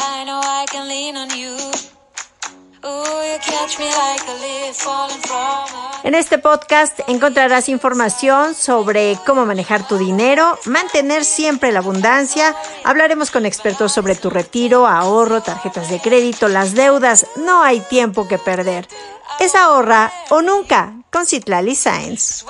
I know I can lean on you. En este podcast encontrarás información sobre cómo manejar tu dinero, mantener siempre la abundancia. Hablaremos con expertos sobre tu retiro, ahorro, tarjetas de crédito, las deudas. No hay tiempo que perder. Es ahorra o nunca con Citlali Science.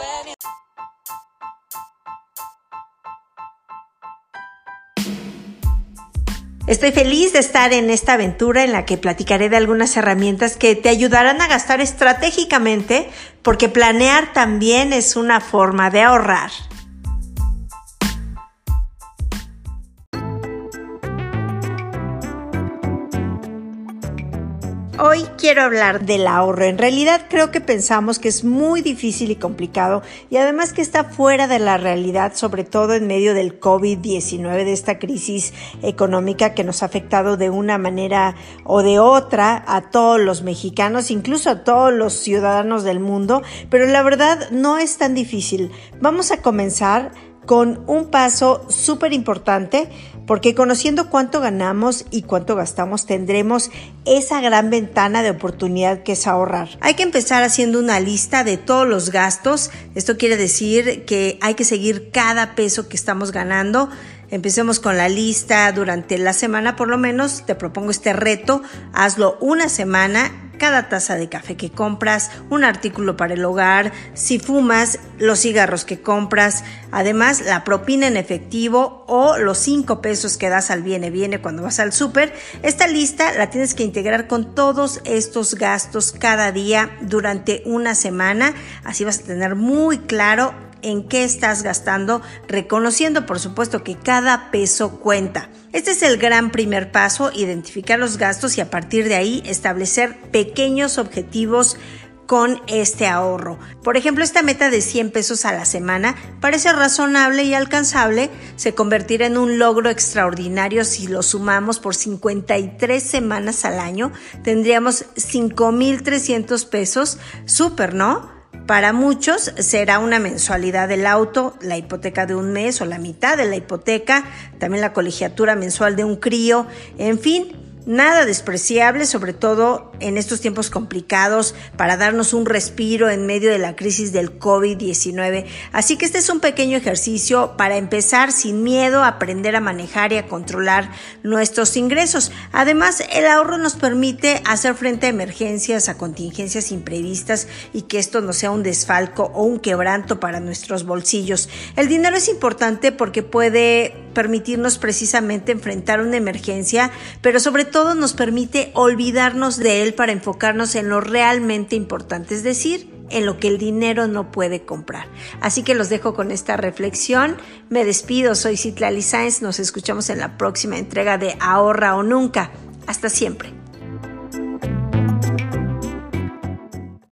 Estoy feliz de estar en esta aventura en la que platicaré de algunas herramientas que te ayudarán a gastar estratégicamente porque planear también es una forma de ahorrar. Hoy quiero hablar del ahorro. En realidad creo que pensamos que es muy difícil y complicado y además que está fuera de la realidad, sobre todo en medio del COVID-19, de esta crisis económica que nos ha afectado de una manera o de otra a todos los mexicanos, incluso a todos los ciudadanos del mundo. Pero la verdad no es tan difícil. Vamos a comenzar con un paso súper importante porque conociendo cuánto ganamos y cuánto gastamos tendremos esa gran ventana de oportunidad que es ahorrar. Hay que empezar haciendo una lista de todos los gastos. Esto quiere decir que hay que seguir cada peso que estamos ganando. Empecemos con la lista durante la semana por lo menos. Te propongo este reto. Hazlo una semana cada taza de café que compras, un artículo para el hogar, si fumas, los cigarros que compras, además la propina en efectivo o los 5 pesos que das al viene viene cuando vas al súper. Esta lista la tienes que integrar con todos estos gastos cada día durante una semana, así vas a tener muy claro en qué estás gastando, reconociendo por supuesto que cada peso cuenta. Este es el gran primer paso, identificar los gastos y a partir de ahí establecer pequeños objetivos con este ahorro. Por ejemplo, esta meta de 100 pesos a la semana parece razonable y alcanzable, se convertirá en un logro extraordinario si lo sumamos por 53 semanas al año, tendríamos 5.300 pesos, súper, ¿no? Para muchos será una mensualidad del auto, la hipoteca de un mes o la mitad de la hipoteca, también la colegiatura mensual de un crío, en fin, nada despreciable, sobre todo en estos tiempos complicados, para darnos un respiro en medio de la crisis del COVID-19. Así que este es un pequeño ejercicio para empezar sin miedo a aprender a manejar y a controlar nuestros ingresos. Además, el ahorro nos permite hacer frente a emergencias, a contingencias imprevistas y que esto no sea un desfalco o un quebranto para nuestros bolsillos. El dinero es importante porque puede permitirnos precisamente enfrentar una emergencia, pero sobre todo nos permite olvidarnos de él para enfocarnos en lo realmente importante, es decir, en lo que el dinero no puede comprar. Así que los dejo con esta reflexión. Me despido, soy Citlali Sáenz, nos escuchamos en la próxima entrega de Ahorra o Nunca. Hasta siempre.